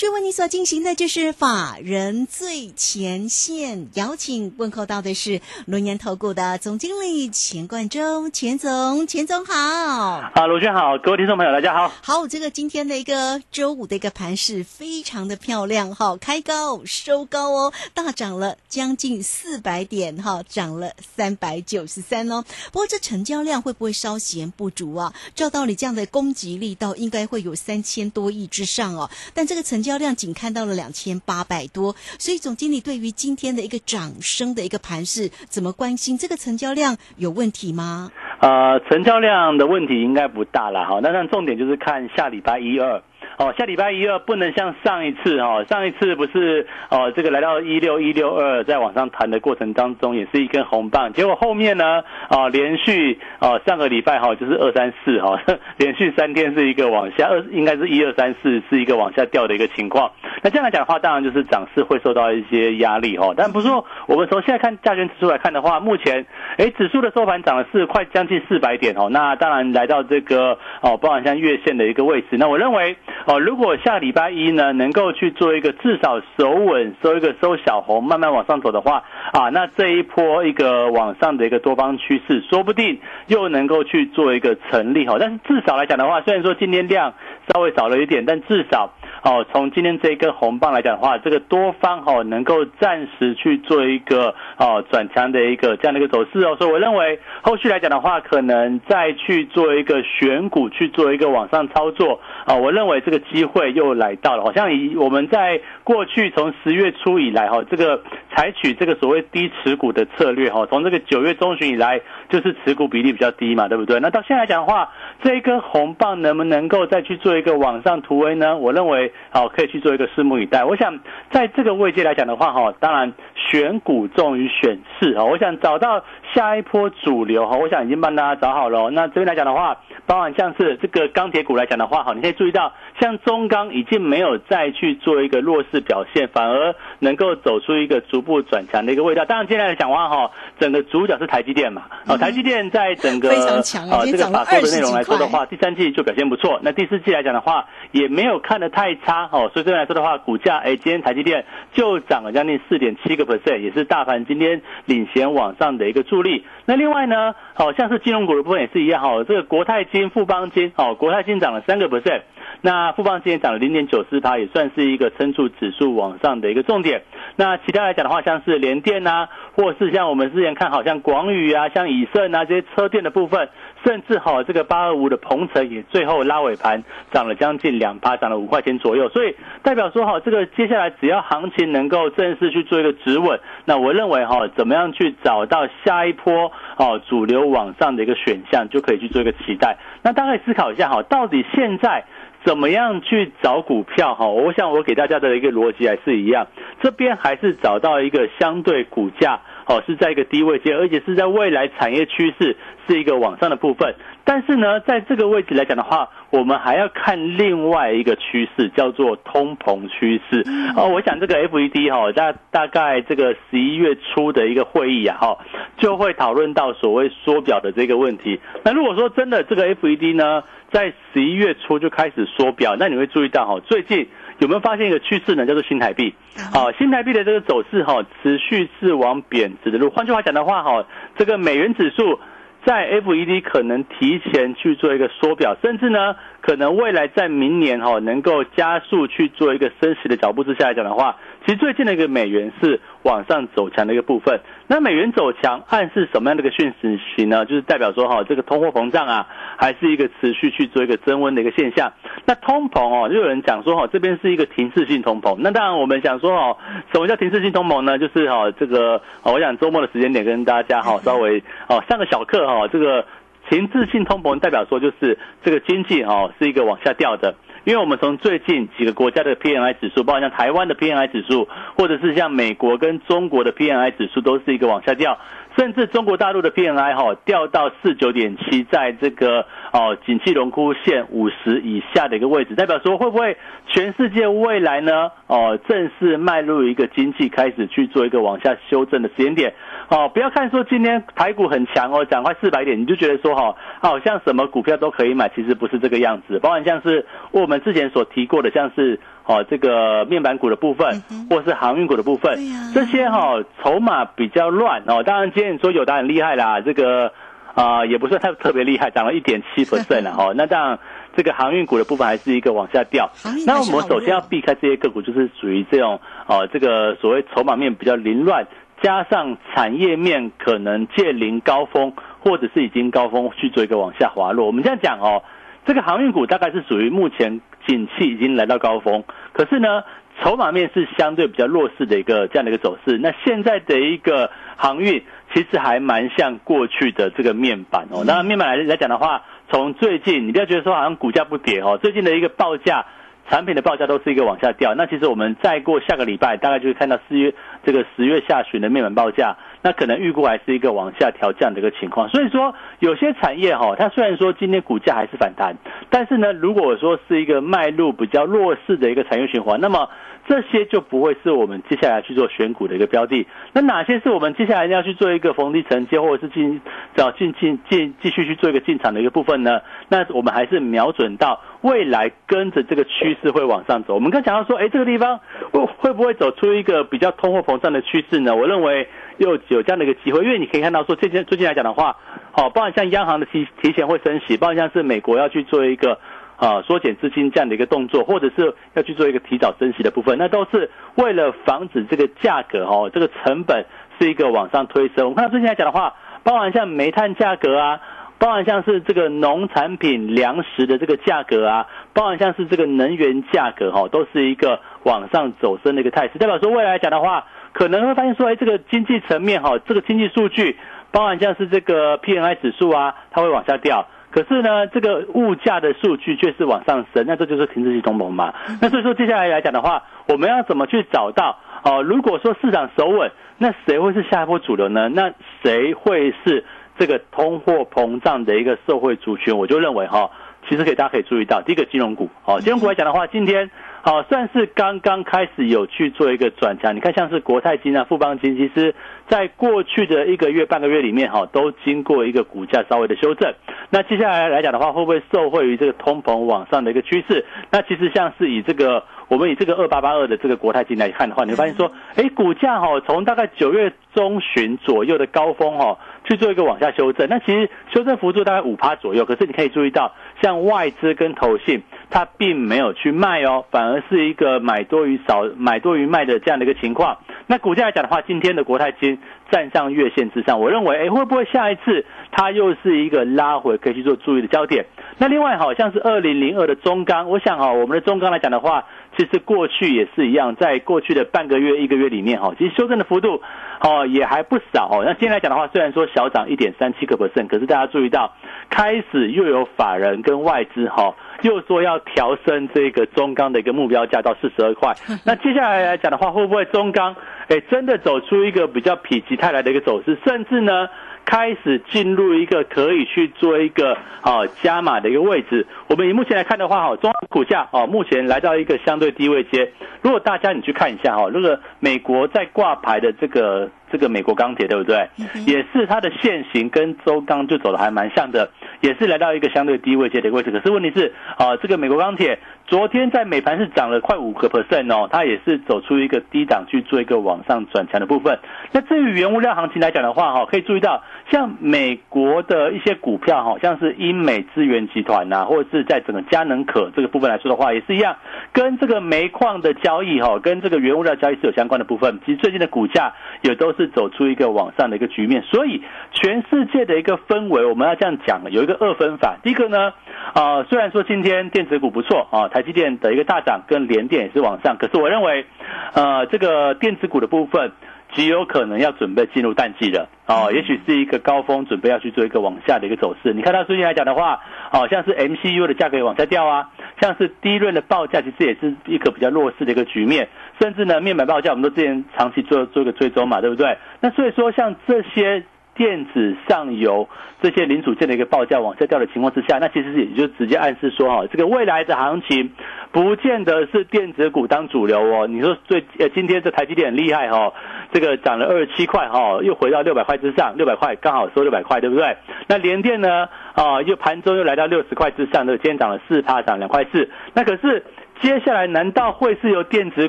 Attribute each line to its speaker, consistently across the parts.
Speaker 1: 持续为你所进行的就是法人最前线，邀请问候到的是轮研投顾的总经理钱冠中，钱总，钱总好。
Speaker 2: 啊，卢轩好，各位听众朋友大家好。
Speaker 1: 好，这个今天的一个周五的一个盘势非常的漂亮哈，开高收高哦，大涨了将近四百点哈，涨了三百九十三哦。不过这成交量会不会稍嫌不足啊？照道理这样的攻击力道应该会有三千多亿之上哦。但这个成交量仅看到了两千八百多，所以总经理对于今天的一个涨升的一个盘势，怎么关心？这个成交量有问题吗？
Speaker 2: 呃，成交量的问题应该不大了哈。那但重点就是看下礼拜一二。哦，下礼拜一二不能像上一次哦，上一次不是哦，这个来到一六一六二，在往上弹的过程当中，也是一根红棒，结果后面呢，哦，连续哦，上个礼拜哈就是二三四哈，连续三天是一个往下，二应该是一二三四是一个往下掉的一个情况。那这样来讲的话，当然就是涨势会受到一些压力哈。但不是说我们从现在看加权指数来看的话，目前哎，指数的收盘涨了是快将近四百点哦。那当然来到这个哦，包含像月线的一个位置，那我认为。哦，如果下礼拜一呢，能够去做一个至少守稳，收一个收小红，慢慢往上走的话，啊，那这一波一个往上的一个多方趋势，说不定又能够去做一个成立哈。但是至少来讲的话，虽然说今天量稍微少了一点，但至少。哦，从今天这一根红棒来讲的话，这个多方哦能够暂时去做一个哦转强的一个这样的一个走势哦，所以我认为后续来讲的话，可能再去做一个选股去做一个往上操作啊，我认为这个机会又来到了，好像以我们在过去从十月初以来哈，这个采取这个所谓低持股的策略哈，从这个九月中旬以来就是持股比例比较低嘛，对不对？那到现在来讲的话，这一根红棒能不能够再去做一个往上突围呢？我认为。好，可以去做一个拭目以待。我想在这个位阶来讲的话，哈，当然选股重于选市啊。我想找到下一波主流哈，我想已经帮大家找好了。那这边来讲的话，包含像是这个钢铁股来讲的话，哈，你可以注意到，像中钢已经没有再去做一个弱势表现，反而能够走出一个逐步转强的一个味道。当然，接下来讲话哈，整个主角是台积电嘛。哦，台积电在整个
Speaker 1: 啊
Speaker 2: 这个法说的内容来说的话，第三季就表现不错。那第四季来讲的话，也没有看得太差。哦，所以这边来说的话，股价哎，今天台积电就涨了将近四点七个 percent，也是大盘今天领衔往上的一个助力。那另外呢，好像是金融股的部分也是一样哈，这个国泰金、富邦金，哦，国泰金涨了三个 percent，那富邦金也涨了零点九四，趴也算是一个撑住指数往上的一个重点。那其他来讲的话，像是联电呐，或是像我们之前看好像广宇啊、像以盛啊这些车电的部分。甚至哈，这个八二五的鹏程也最后拉尾盘涨了将近两趴，涨了五块钱左右。所以代表说哈，这个接下来只要行情能够正式去做一个止稳，那我认为哈，怎么样去找到下一波哦主流往上的一个选项，就可以去做一个期待。那大概思考一下哈，到底现在怎么样去找股票哈？我想我给大家的一个逻辑还是一样，这边还是找到一个相对股价。哦，是在一个低位阶，而且是在未来产业趋势是一个往上的部分。但是呢，在这个位置来讲的话，我们还要看另外一个趋势，叫做通膨趋势。哦，我想这个 FED 哈，大大概这个十一月初的一个会议啊，哈，就会讨论到所谓缩表的这个问题。那如果说真的这个 FED 呢，在十一月初就开始缩表，那你会注意到哈，最近。有没有发现一个趋势呢？叫做新台币，好，新台币的这个走势哈，持续是往贬值的路。换句话讲的话哈，这个美元指数在 FED 可能提前去做一个缩表，甚至呢，可能未来在明年哈能够加速去做一个升息的脚步之下来讲的话。其实最近的一个美元是往上走强的一个部分，那美元走强暗示什么样的一个讯息呢？就是代表说哈，这个通货膨胀啊，还是一个持续去做一个增温的一个现象。那通膨哦，就有人讲说哦，这边是一个停滞性通膨。那当然我们想说哦，什么叫停滞性通膨呢？就是哈，这个我想周末的时间点跟大家哈稍微哦上个小课哈，这个停滞性通膨代表说就是这个经济哦是一个往下掉的。因为我们从最近几个国家的 PMI 指数，包括像台湾的 PMI 指数，或者是像美国跟中国的 PMI 指数，都是一个往下掉。甚至中国大陆的 PMI 哈掉到四九点七，在这个哦景气荣枯线五十以下的一个位置，代表说会不会全世界未来呢哦正式迈入一个经济开始去做一个往下修正的时间点哦？不要看说今天台股很强哦，涨快四百点，你就觉得说哈好像什么股票都可以买，其实不是这个样子。包含像是我们之前所提过的，像是。哦，这个面板股的部分，或是航运股的部分，这些哈筹码比较乱哦。当然，今天你说有的很厉害啦，这个啊也不算太特别厉害，涨了一点七 percent 了哦。那当然，这个航运股的部分还是一个往下掉。那我们首先要避开这些个股，就是属于这种哦，这个所谓筹码面比较凌乱，加上产业面可能借临高峰，或者是已经高峰去做一个往下滑落。我们这样讲哦，这个航运股大概是属于目前。景气已经来到高峰，可是呢，筹码面是相对比较弱势的一个这样的一个走势。那现在的一个航运其实还蛮像过去的这个面板哦。那面板来来讲的话，从最近你不要觉得说好像股价不跌哦，最近的一个报价，产品的报价都是一个往下掉。那其实我们再过下个礼拜，大概就会看到四月这个十月下旬的面板报价。那可能预估还是一个往下调降的一个情况，所以说有些产业哈，它虽然说今天股价还是反弹，但是呢，如果说是一个迈入比较弱势的一个产业循环，那么这些就不会是我们接下来去做选股的一个标的。那哪些是我们接下来要去做一个逢低承接，或者是进找进进进继续去做一个进场的一个部分呢？那我们还是瞄准到未来跟着这个趋势会往上走。我们刚讲到说，哎，这个地方会会不会走出一个比较通货膨胀的趋势呢？我认为。又有这样的一个机会，因为你可以看到说，最近最近来讲的话，好，包含像央行的提提前会升息，包含像是美国要去做一个啊缩减资金这样的一个动作，或者是要去做一个提早升息的部分，那都是为了防止这个价格哦，这个成本是一个往上推升。我们看到最近来讲的话，包含像煤炭价格啊，包含像是这个农产品粮食的这个价格啊，包含像是这个能源价格哈，都是一个往上走升的一个态势，代表说未来来讲的话。可能会发现说，哎，这个经济层面哈，这个经济数据，包含像是这个 PNI 指数啊，它会往下掉。可是呢，这个物价的数据却是往上升，那这就是停滞性通膨嘛。那所以说接下来来讲的话，我们要怎么去找到哦？如果说市场守稳，那谁会是下一波主流呢？那谁会是这个通货膨胀的一个社会族群？我就认为哈，其实可以大家可以注意到，第一个金融股哦，金融股来讲的话，今天。好，算是刚刚开始有去做一个转强。你看，像是国泰金啊、富邦金，其实在过去的一个月、半个月里面，哈，都经过一个股价稍微的修正。那接下来来讲的话，会不会受惠于这个通膨往上的一个趋势？那其实像是以这个。我们以这个二八八二的这个国泰金来看的话，你会发现说，哎，股价哈从大概九月中旬左右的高峰哈去做一个往下修正，那其实修正幅度大概五趴左右。可是你可以注意到，像外资跟投信，它并没有去卖哦，反而是一个买多于少、买多于卖的这样的一个情况。那股价来讲的话，今天的国泰金站上月线之上，我认为，哎，会不会下一次它又是一个拉回，可以去做注意的焦点？那另外好像是二零零二的中钢，我想哈，我们的中钢来讲的话。其实过去也是一样，在过去的半个月、一个月里面，哈，其实修正的幅度，哦，也还不少哦。那今天来讲的话，虽然说小涨一点三七个 percent，可是大家注意到，开始又有法人跟外资，哈，又说要调升这个中钢的一个目标价到四十二块。那接下来来讲的话，会不会中钢，哎，真的走出一个比较否极泰来的一个走势，甚至呢？开始进入一个可以去做一个啊加码的一个位置。我们以目前来看的话，哈，中股价啊，目前来到一个相对低位阶。如果大家你去看一下哈，那个美国在挂牌的这个这个美国钢铁，对不对？也是它的线型跟周钢就走的还蛮像的，也是来到一个相对低位阶的一个位置。可是问题是啊，这个美国钢铁昨天在美盘是涨了快五个 percent 哦，它也是走出一个低档去做一个往上转强的部分。那至于原物料行情来讲的话，哈，可以注意到。像美国的一些股票，哈像是英美资源集团呐，或者是在整个佳能可这个部分来说的话，也是一样，跟这个煤矿的交易哈，跟这个原物料交易是有相关的部分。其实最近的股价也都是走出一个往上的一个局面，所以全世界的一个氛围，我们要这样讲，有一个二分法。第一个呢，啊，虽然说今天电子股不错啊，台积电的一个大涨，跟联电也是往上，可是我认为，呃，这个电子股的部分。极有可能要准备进入淡季了哦，也许是一个高峰，准备要去做一个往下的一个走势。你看到最近来讲的话，哦，像是 MCU 的价格也往下掉啊，像是低润的报价其实也是一个比较弱势的一个局面，甚至呢面板报价我们都之前长期做做一个追踪嘛，对不对？那所以说像这些。电子上游这些零组件的一个报价往下掉的情况之下，那其实也就直接暗示说哈，这个未来的行情不见得是电子股当主流哦。你说最呃今天这台积电很厉害哈，这个涨了二十七块哈，又回到六百块之上，六百块刚好收六百块，对不对？那联电呢啊，又盘中又来到六十块之上，的今天涨了四趴，涨两块四。那可是接下来难道会是由电子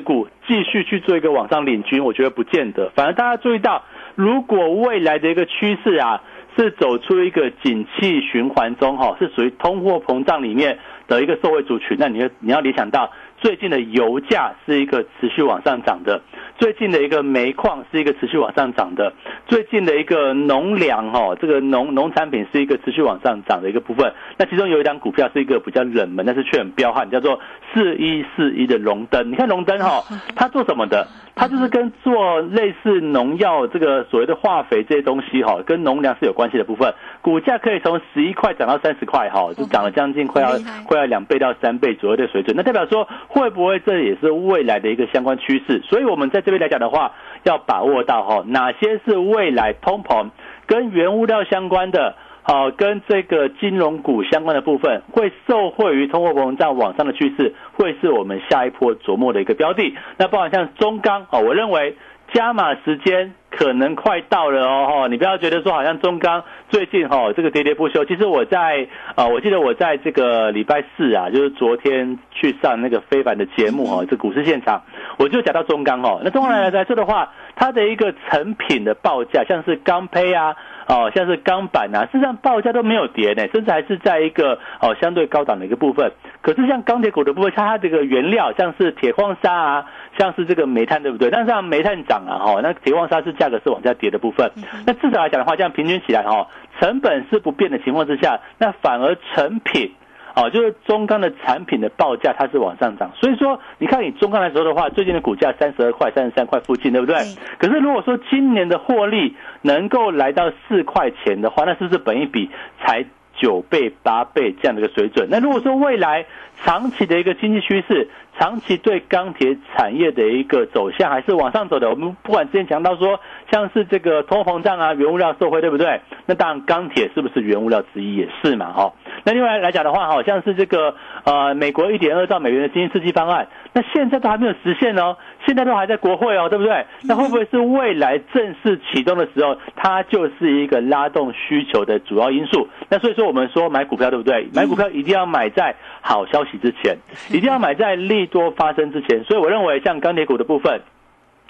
Speaker 2: 股继续去做一个往上领军？我觉得不见得。反而大家注意到。如果未来的一个趋势啊，是走出一个景气循环中哈，是属于通货膨胀里面的一个社会族群，那你要你要联想到最近的油价是一个持续往上涨的。最近的一个煤矿是一个持续往上涨的，最近的一个农粮哈，这个农农产品是一个持续往上涨的一个部分。那其中有一张股票是一个比较冷门，但是却很彪悍，叫做四一四一的龙灯。你看龙灯哈，它做什么的？它就是跟做类似农药这个所谓的化肥这些东西哈，跟农粮是有关系的部分。股价可以从十一块涨到三十块哈，就涨了将近快要快要两倍到三倍左右的水准。那代表说会不会这也是未来的一个相关趋势？所以我们在这。来讲的话，要把握到哈，哪些是未来通膨跟原物料相关的，好跟这个金融股相关的部分，会受惠于通货膨胀往上的趋势，会是我们下一波琢磨的一个标的。那包含像中钢啊，我认为。加码时间可能快到了哦，你不要觉得说好像中钢最近哈这个喋喋不休。其实我在啊，我记得我在这个礼拜四啊，就是昨天去上那个非凡的节目哈，这股市现场，我就讲到中钢哦。那中钢来来说的话，它的一个成品的报价，像是钢胚啊。哦，像是钢板啊，事实上报价都没有跌呢，甚至还是在一个哦相对高档的一个部分。可是像钢铁股的部分，它它这个原料像是铁矿砂啊，像是这个煤炭，对不对？但是像煤炭涨啊，哈，那铁矿砂是价格是往下跌的部分。那至少来讲的话，这样平均起来哈，成本是不变的情况之下，那反而成品。哦，就是中钢的产品的报价它是往上涨，所以说你看你中钢来说的话，最近的股价三十二块、三十三块附近，对不对？可是如果说今年的获利能够来到四块钱的话，那是不是本一笔才九倍、八倍这样的一个水准？那如果说未来长期的一个经济趋势，长期对钢铁产业的一个走向还是往上走的，我们不管之前讲到说像是这个通货膨胀啊、原物料受惠，对不对？那当然钢铁是不是原物料之一也是嘛？哈。那另外来讲的话，好像是这个呃，美国一点二兆美元的经济刺激方案，那现在都还没有实现哦，现在都还在国会哦，对不对？那会不会是未来正式启动的时候，它就是一个拉动需求的主要因素？那所以说，我们说买股票，对不对？买股票一定要买在好消息之前，一定要买在利多发生之前。所以我认为，像钢铁股的部分，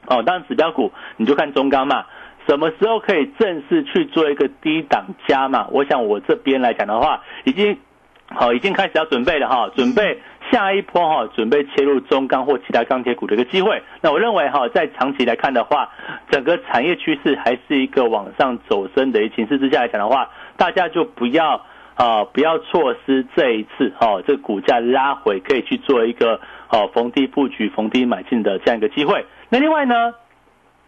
Speaker 2: 哦，当然指标股你就看中钢嘛。什么时候可以正式去做一个低档加码？我想我这边来讲的话，已经好，已经开始要准备了哈，准备下一波哈，准备切入中钢或其他钢铁股的一个机会。那我认为哈，在长期来看的话，整个产业趋势还是一个往上走升的一形势之下来讲的话，大家就不要啊，不要错失这一次哈，这股价拉回可以去做一个哦逢低布局、逢低买进的这样一个机会。那另外呢，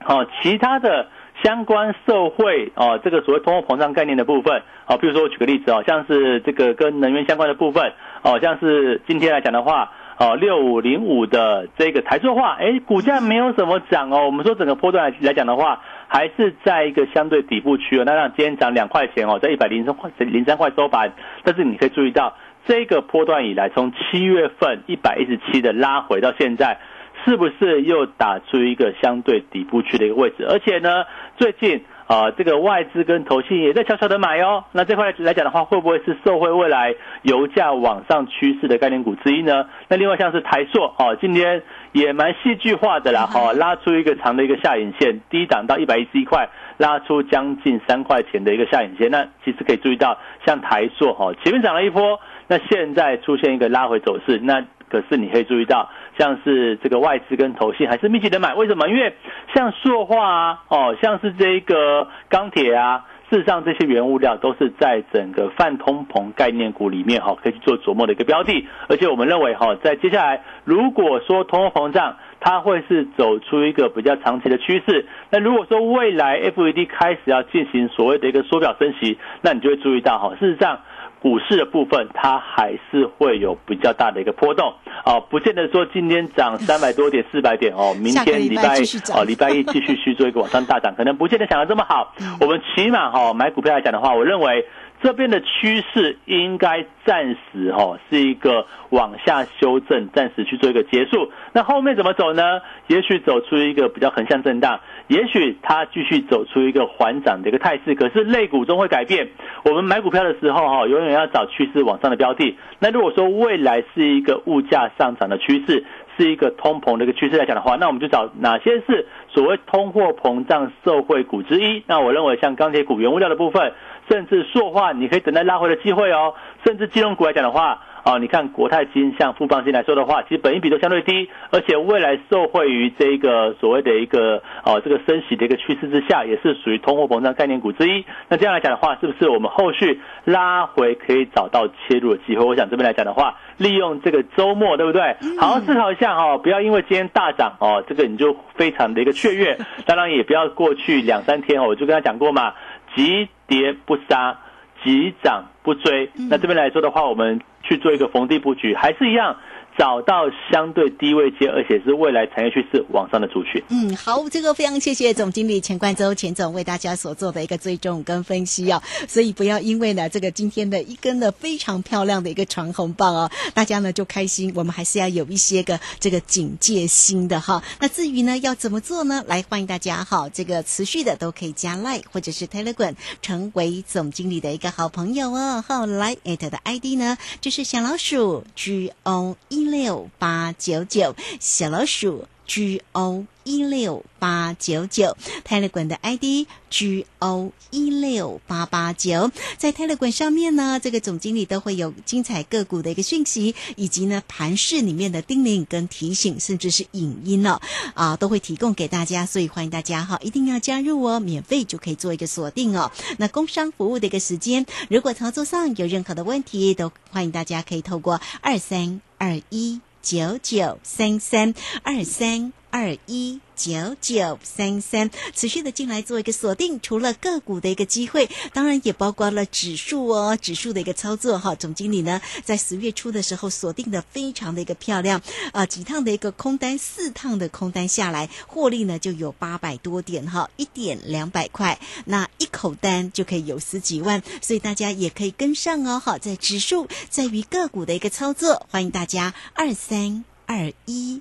Speaker 2: 哦，其他的。相关社会哦，这个所谓通货膨胀概念的部分哦，比如说我举个例子哦，像是这个跟能源相关的部分哦，像是今天来讲的话哦，六五零五的这个台塑化，哎，股价没有什么涨哦。我们说整个波段来来讲的话，还是在一个相对底部区哦。那让今天涨两块钱哦，在一百零三块零三块收盘。但是你可以注意到，这个波段以来，从七月份一百一十七的拉回到现在。是不是又打出一个相对底部区的一个位置？而且呢，最近啊，这个外资跟投信也在悄悄的买哦。那这块来讲的话，会不会是受惠未来油价往上趋势的概念股之一呢？那另外像是台塑哦，今天也蛮戏剧化的啦，哈，拉出一个长的一个下影线，低档到一百一十一块，拉出将近三块钱的一个下影线。那其实可以注意到，像台塑哈，前面涨了一波，那现在出现一个拉回走势，那可是你可以注意到。像是这个外资跟投信还是密集的买，为什么？因为像塑化啊，哦，像是这个钢铁啊，事实上这些原物料都是在整个泛通膨概念股里面哈，可以去做琢磨的一个标的。而且我们认为哈，在接下来如果说通货膨胀，它会是走出一个比较长期的趋势。那如果说未来 FED 开始要进行所谓的一个缩表升息，那你就会注意到哈，事实上。股市的部分，它还是会有比较大的一个波动啊，不见得说今天涨三百多点、四百点哦，明天礼拜哦，礼拜一继续去做一个往上大涨，可能不见得想的这么好。我们起码哈买股票来讲的话，我认为。这边的趋势应该暂时哈是一个往下修正，暂时去做一个结束。那后面怎么走呢？也许走出一个比较横向震荡，也许它继续走出一个缓涨的一个态势。可是类股中会改变。我们买股票的时候哈，永远要找趋势往上的标的。那如果说未来是一个物价上涨的趋势，是一个通膨的一个趋势来讲的话，那我们就找哪些是所谓通货膨胀受惠股之一。那我认为像钢铁股、原物料的部分。甚至塑化，你可以等待拉回的机会哦。甚至金融股来讲的话，哦，你看国泰金、像富邦金来说的话，其实本益比都相对低，而且未来受惠于这个所谓的一个哦这个升息的一个趋势之下，也是属于通货膨胀概念股之一。那这样来讲的话，是不是我们后续拉回可以找到切入的机会？我想这边来讲的话，利用这个周末，对不对？好好思考一下哦，不要因为今天大涨哦，这个你就非常的一个雀跃。当然也不要过去两三天哦，我就跟他讲过嘛。急跌不杀，急涨不追。那这边来说的话，我们去做一个逢低布局，还是一样。找到相对低位接，而且是未来产业趋势往上的族群。
Speaker 1: 嗯，好，这个非常谢谢总经理钱冠洲钱总为大家所做的一个追踪跟分析哦。所以不要因为呢这个今天的一根的非常漂亮的一个长红棒哦，大家呢就开心。我们还是要有一些个这个警戒心的哈。那至于呢要怎么做呢？来欢迎大家哈，这个持续的都可以加 Line 或者是 Telegram 成为总经理的一个好朋友哦。好，来 at 的 ID 呢就是小老鼠 G O E。六八九九小老鼠 G O 一六八九九泰勒管的 ID G O 一六八八九，在泰勒管上面呢，这个总经理都会有精彩个股的一个讯息，以及呢盘市里面的叮咛跟提醒，甚至是影音哦，啊，都会提供给大家，所以欢迎大家哈，一定要加入哦，免费就可以做一个锁定哦。那工商服务的一个时间，如果操作上有任何的问题，都欢迎大家可以透过二三。二一九九三三二三。二一九九三三，持续的进来做一个锁定。除了个股的一个机会，当然也包括了指数哦，指数的一个操作哈。总经理呢，在十月初的时候锁定的非常的一个漂亮啊，几趟的一个空单，四趟的空单下来，获利呢就有八百多点哈，一点两百块，那一口单就可以有十几万，所以大家也可以跟上哦。好，在指数在于个股的一个操作，欢迎大家二三二一。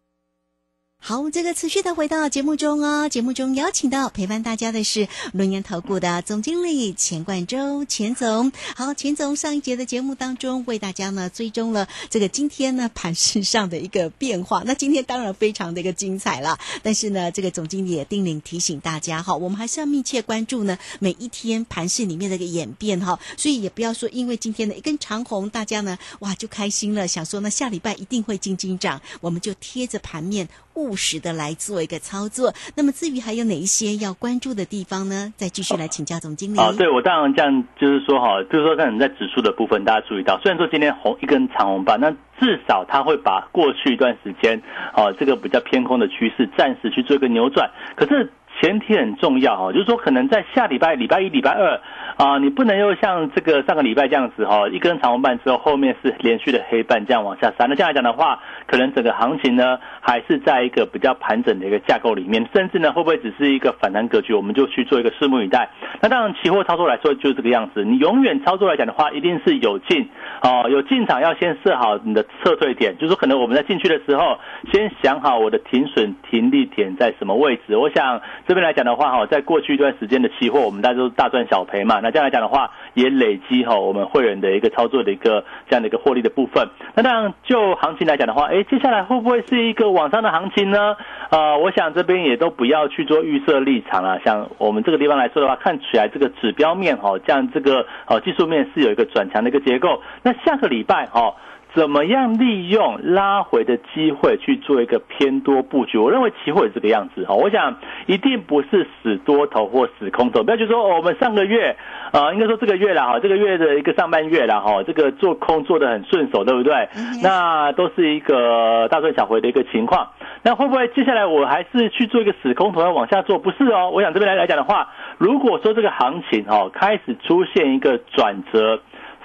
Speaker 1: 好，这个持续的回到节目中哦。节目中邀请到陪伴大家的是龙岩投顾的总经理钱冠洲钱总。好，钱总上一节的节目当中为大家呢追踪了这个今天呢盘市上的一个变化。那今天当然非常的一个精彩了，但是呢这个总经理也叮咛提醒大家哈，我们还是要密切关注呢每一天盘市里面的一个演变哈。所以也不要说因为今天的一根长红，大家呢哇就开心了，想说呢下礼拜一定会金金涨，我们就贴着盘面。务实的来做一个操作。那么至于还有哪一些要关注的地方呢？再继续来请教总经理。
Speaker 2: 啊，对我当然这样就是说哈，就是说可能在指数的部分，大家注意到，虽然说今天红一根长红棒，那至少它会把过去一段时间啊这个比较偏空的趋势暂时去做一个扭转，可是。前提很重要哈，就是说可能在下礼拜礼拜一、礼拜二啊，你不能又像这个上个礼拜这样子哈，一根长红棒之后，后面是连续的黑棒这样往下杀。那这样来讲的话，可能整个行情呢还是在一个比较盘整的一个架构里面，甚至呢会不会只是一个反弹格局，我们就去做一个拭目以待。那当然，期货操作来说就是这个样子，你永远操作来讲的话，一定是有进哦，有进场要先设好你的撤退点，就是说可能我们在进去的时候，先想好我的停损停利点在什么位置。我想。这边来讲的话，哈，在过去一段时间的期货，我们大家都大赚小赔嘛。那这样来讲的话，也累积哈我们会员的一个操作的一个这样的一个获利的部分。那当然，就行情来讲的话，哎，接下来会不会是一个往上的行情呢？啊，我想这边也都不要去做预设立场了。像我们这个地方来说的话，看起来这个指标面哈，这样这个哦技术面是有一个转强的一个结构。那下个礼拜哈。怎么样利用拉回的机会去做一个偏多布局？我认为期货也这个样子哈。我想一定不是死多头或死空头，不要就说我们上个月啊，应该说这个月了哈，这个月的一个上半月了哈，这个做空做的很顺手，对不对？那都是一个大赚小回的一个情况。那会不会接下来我还是去做一个死空头要往下做？不是哦。我想这边来来讲的话，如果说这个行情哦开始出现一个转折。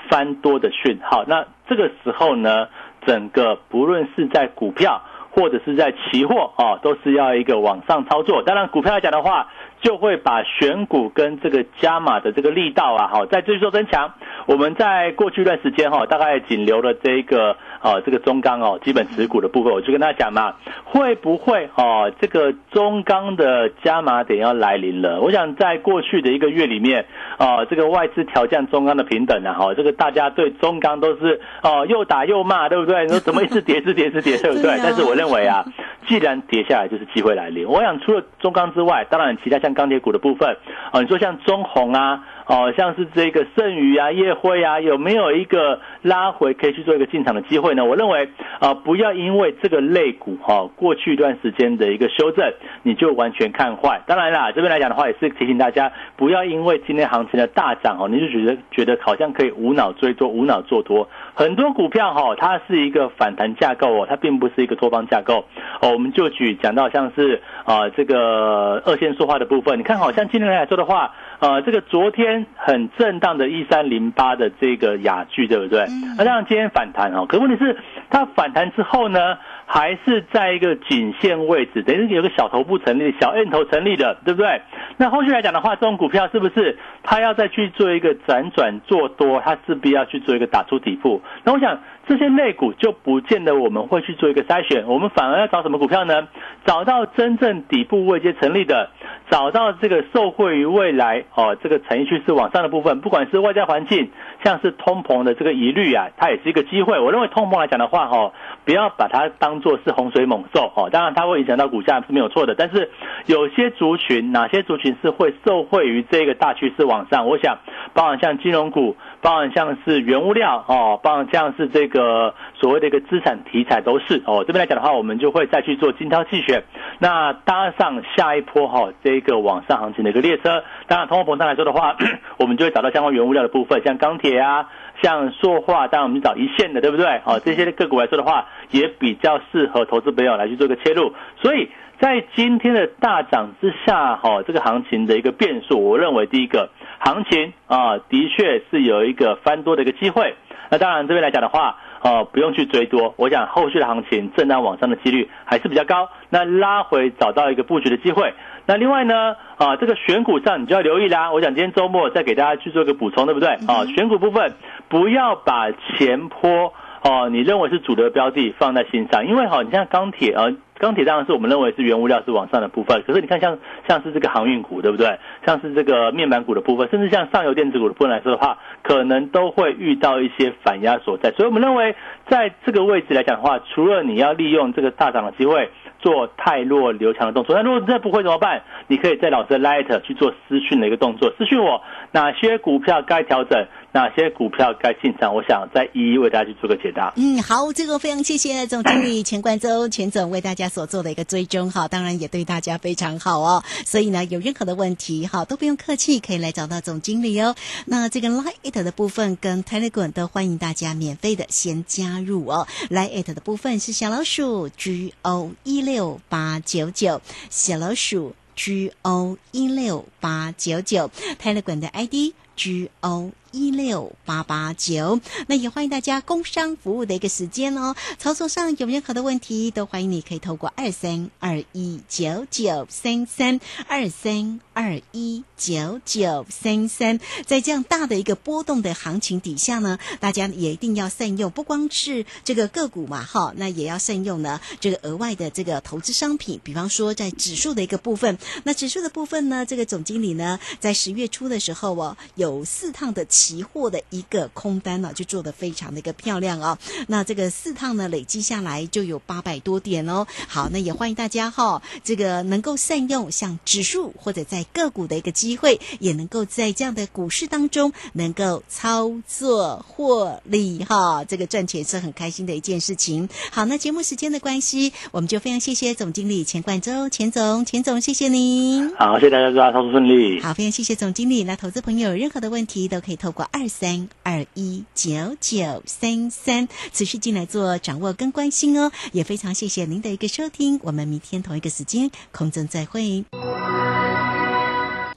Speaker 2: 翻多的讯号，那这个时候呢，整个不论是在股票或者是在期货啊，都是要一个往上操作。当然，股票来讲的话。就会把选股跟这个加码的这个力道啊，好，再继续做增强。我们在过去一段时间哈，大概仅留了这个啊，这个中钢哦，基本持股的部分，我就跟大家讲嘛，会不会哦，这个中钢的加码点要来临了？我想在过去的一个月里面啊，这个外资调降中钢的平等啊，哈，这个大家对中钢都是哦又打又骂，对不对？你说怎么一直跌，一直跌，一直跌，对不对？但是我认为啊，既然跌下来，就是机会来临。我想除了中钢之外，当然其他。像钢铁股的部分，啊，你说像中红啊。哦，像是这个剩余啊、夜辉啊，有没有一个拉回可以去做一个进场的机会呢？我认为啊，不要因为这个类股哈过去一段时间的一个修正，你就完全看坏。当然啦，这边来讲的话，也是提醒大家不要因为今天行情的大涨哦，你就觉得觉得好像可以无脑追多、无脑做多。很多股票哈，它是一个反弹架构哦，它并不是一个多方架构哦。我们就举讲到像是啊这个二线塑化的部分，你看好像今天来说的话。呃，这个昨天很震荡的一三零八的这个雅居，对不对？那当然今天反弹哦，可问题是它反弹之后呢，还是在一个颈线位置，等于有个小头部成立、小 N 头成立的，对不对？那后续来讲的话，这种股票是不是它要再去做一个辗转做多，它势必要去做一个打出底部？那我想。这些类股就不见得我们会去做一个筛选，我们反而要找什么股票呢？找到真正底部位阶成立的，找到这个受惠于未来哦，这个产业趋势往上的部分，不管是外在环境，像是通膨的这个疑虑啊，它也是一个机会。我认为通膨来讲的话，哈，不要把它当做是洪水猛兽，哈，当然它会影响到股价是没有错的，但是有些族群，哪些族群是会受惠于这个大趋势往上？我想，包含像金融股，包含像是原物料哦，包含像是这个。个所谓的一个资产题材都是哦，这边来讲的话，我们就会再去做精挑细选，那搭上下一波哈这个往上行情的一个列车。当然，通货膨胀来说的话，我们就会找到相关原物料的部分，像钢铁啊，像塑化，当然我们找一线的，对不对？哦，这些个股来说的话，也比较适合投资朋友来去做个切入。所以在今天的大涨之下，哈，这个行情的一个变数，我认为第一个行情啊，的确是有一个翻多的一个机会。那当然这边来讲的话。啊，不用去追多，我想后续的行情震荡往上的几率还是比较高。那拉回找到一个布局的机会。那另外呢，啊，这个选股上你就要留意啦。我想今天周末再给大家去做一个补充，对不对？啊，选股部分不要把前坡哦，你认为是主流标的放在心上，因为哈，你像钢铁啊。钢铁当然是我们认为是原物料是往上的部分，可是你看像像是这个航运股，对不对？像是这个面板股的部分，甚至像上游电子股的部分来说的话，可能都会遇到一些反压所在。所以我们认为，在这个位置来讲的话，除了你要利用这个大涨的机会做太弱留强的动作，那如果真的不会怎么办？你可以在老师的 Light 去做私讯的一个动作，私讯我哪些股票该调整。哪些股票该进场？我想再一一为大家去做个解答。
Speaker 1: 嗯，好，这个非常谢谢总经理钱冠周钱总为大家所做的一个追踪哈，当然也对大家非常好哦。所以呢，有任何的问题哈，都不用客气，可以来找到总经理哦。那这个 Line It 的部分跟 Telegram 都欢迎大家免费的先加入哦。Line It 的部分是小老鼠 G O 一六八九九，小老鼠 G O 一六八九九，Telegram 的 ID G O。一六八八九，那也欢迎大家工商服务的一个时间哦。操作上有任何的问题，都欢迎你可以透过二三二一九九三三二三二一九九三三，在这样大的一个波动的行情底下呢，大家也一定要善用，不光是这个个股嘛，哈，那也要善用呢这个额外的这个投资商品，比方说在指数的一个部分，那指数的部分呢，这个总经理呢在十月初的时候哦，有四趟的。期货的一个空单呢，就做的非常的一个漂亮哦。那这个四趟呢，累积下来就有八百多点哦。好，那也欢迎大家哈，这个能够善用像指数或者在个股的一个机会，也能够在这样的股市当中能够操作获利哈。这个赚钱是很开心的一件事情。好，那节目时间的关系，我们就非常谢谢总经理钱冠周钱总，钱总谢谢您。
Speaker 2: 好，谢谢大家，祝大家操作顺利。
Speaker 1: 好，非常谢谢总经理。那投资朋友有任何的问题都可以透。过二三二一九九三三，持续进来做掌握跟关心哦，也非常谢谢您的一个收听，我们明天同一个时间空中再会。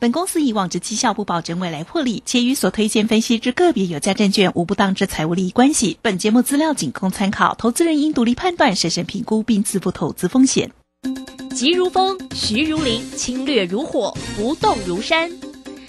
Speaker 3: 本公司以往之绩效不保证未来获利，且与所推荐分析之个别有价证券无不当之财务利益关系。本节目资料仅供参考，投资人应独立判断、审慎评估并自负投资风险。
Speaker 4: 急如风，徐如林，侵略如火，不动如山。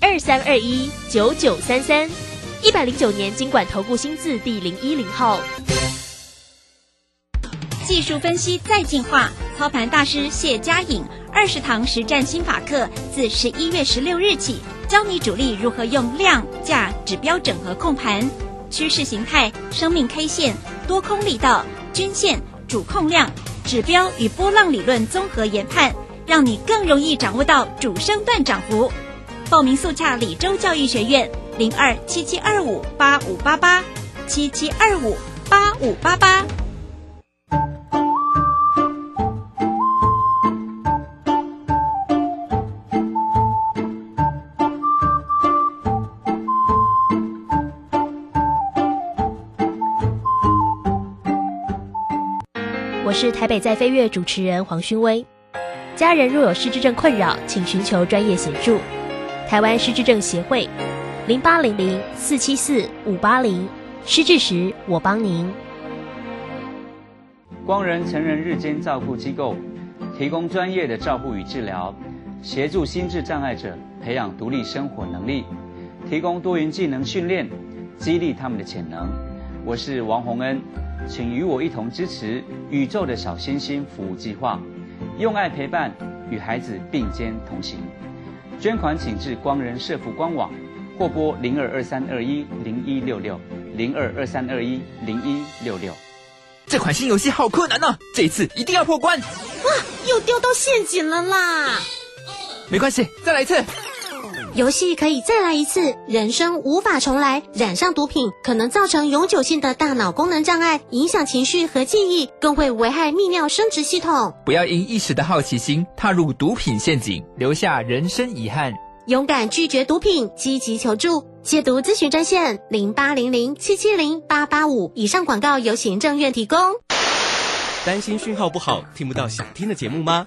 Speaker 4: 二三二一九九三三，一百零九年经管投顾新字第零一零号。
Speaker 5: 技术分析再进化，操盘大师谢佳颖二十堂实战心法课，自十一月十六日起，教你主力如何用量价指标整合控盘，趋势形态、生命 K 线、多空力道、均线、主控量、指标与波浪理论综合研判，让你更容易掌握到主升段涨幅。报名速洽李州教育学院零二七七二五八五八八七七二五八五八八。
Speaker 4: 我是台北在飞跃主持人黄勋威，家人若有失智症困扰，请寻求专业协助。台湾失智症协会，零八零零四七四五八零，失智时我帮您。
Speaker 6: 光仁成人日间照顾机构，提供专业的照护与治疗，协助心智障碍者培养独立生活能力，提供多元技能训练，激励他们的潜能。我是王洪恩，请与我一同支持宇宙的小星星服务计划，用爱陪伴，与孩子并肩同行。捐款请至光仁社福官网，或拨零二二三二一零一六六零二二三二一零一六六。
Speaker 7: 这款新游戏好困难呢，这一次一定要破关！哇，
Speaker 8: 又掉到陷阱了啦！
Speaker 7: 没关系，再来一次。
Speaker 8: 游戏可以再来一次，人生无法重来。染上毒品可能造成永久性的大脑功能障碍，影响情绪和记忆，更会危害泌尿生殖系统。
Speaker 7: 不要因一时的好奇心踏入毒品陷阱，留下人生遗憾。
Speaker 8: 勇敢拒绝毒品，积极求助。戒毒咨询专线零八零零七七零八八五。以上广告由行政院提供。
Speaker 9: 担心讯号不好，听不到想听的节目吗？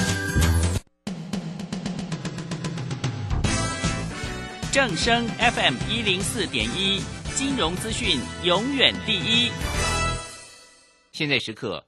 Speaker 10: 正声 FM 一零四点一，金融资讯永远第一。现在时刻